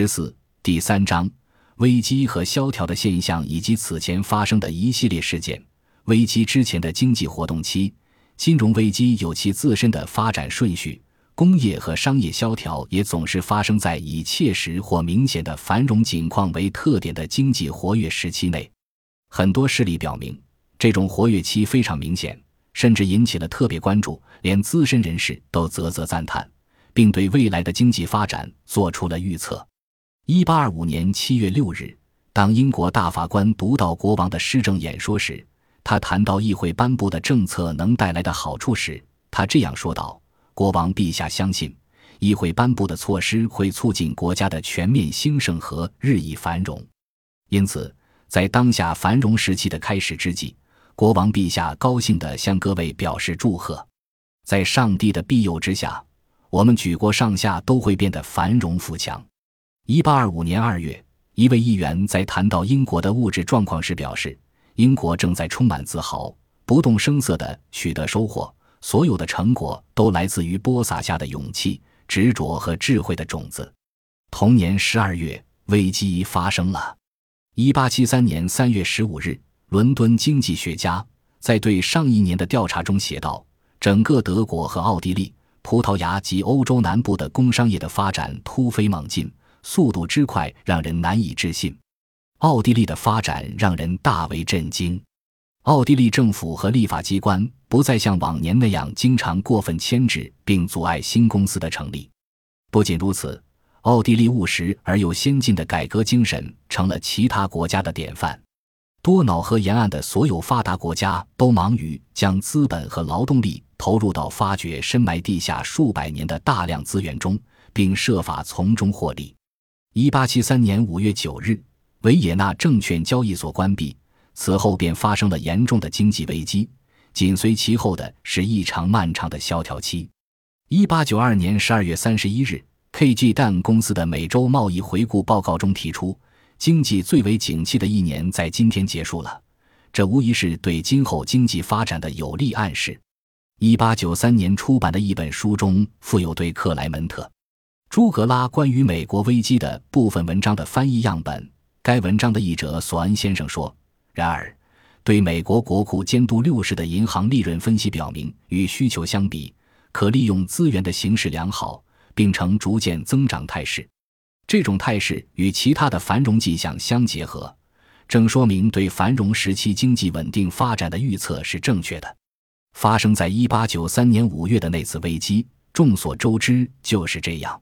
十四第三章危机和萧条的现象以及此前发生的一系列事件。危机之前的经济活动期，金融危机有其自身的发展顺序。工业和商业萧条也总是发生在以切实或明显的繁荣景况为特点的经济活跃时期内。很多事例表明，这种活跃期非常明显，甚至引起了特别关注，连资深人士都啧啧赞叹，并对未来的经济发展做出了预测。一八二五年七月六日，当英国大法官读到国王的施政演说时，他谈到议会颁布的政策能带来的好处时，他这样说道。国王陛下相信，议会颁布的措施会促进国家的全面兴盛和日益繁荣。因此，在当下繁荣时期的开始之际，国王陛下高兴地向各位表示祝贺。在上帝的庇佑之下，我们举国上下都会变得繁荣富强。一八二五年二月，一位议员在谈到英国的物质状况时表示：“英国正在充满自豪、不动声色地取得收获。”所有的成果都来自于播撒下的勇气、执着和智慧的种子。同年十二月，危机发生了。一八七三年三月十五日，伦敦经济学家在对上一年的调查中写道：“整个德国和奥地利、葡萄牙及欧洲南部的工商业的发展突飞猛进，速度之快让人难以置信。奥地利的发展让人大为震惊。”奥地利政府和立法机关不再像往年那样经常过分牵制并阻碍新公司的成立。不仅如此，奥地利务实而又先进的改革精神成了其他国家的典范。多瑙河沿岸的所有发达国家都忙于将资本和劳动力投入到发掘深埋地下数百年的大量资源中，并设法从中获利。一八七三年五月九日，维也纳证券交易所关闭。此后便发生了严重的经济危机，紧随其后的是异常漫长的萧条期。一八九二年十二月三十一日，K.G. 蛋公司的每周贸易回顾报告中提出，经济最为景气的一年在今天结束了，这无疑是对今后经济发展的有力暗示。一八九三年出版的一本书中附有对克莱门特·朱格拉关于美国危机的部分文章的翻译样本。该文章的译者索恩先生说。然而，对美国国库监督六十的银行利润分析表明，与需求相比，可利用资源的形势良好，并呈逐渐增长态势。这种态势与其他的繁荣迹象相结合，正说明对繁荣时期经济稳定发展的预测是正确的。发生在一八九三年五月的那次危机，众所周知就是这样。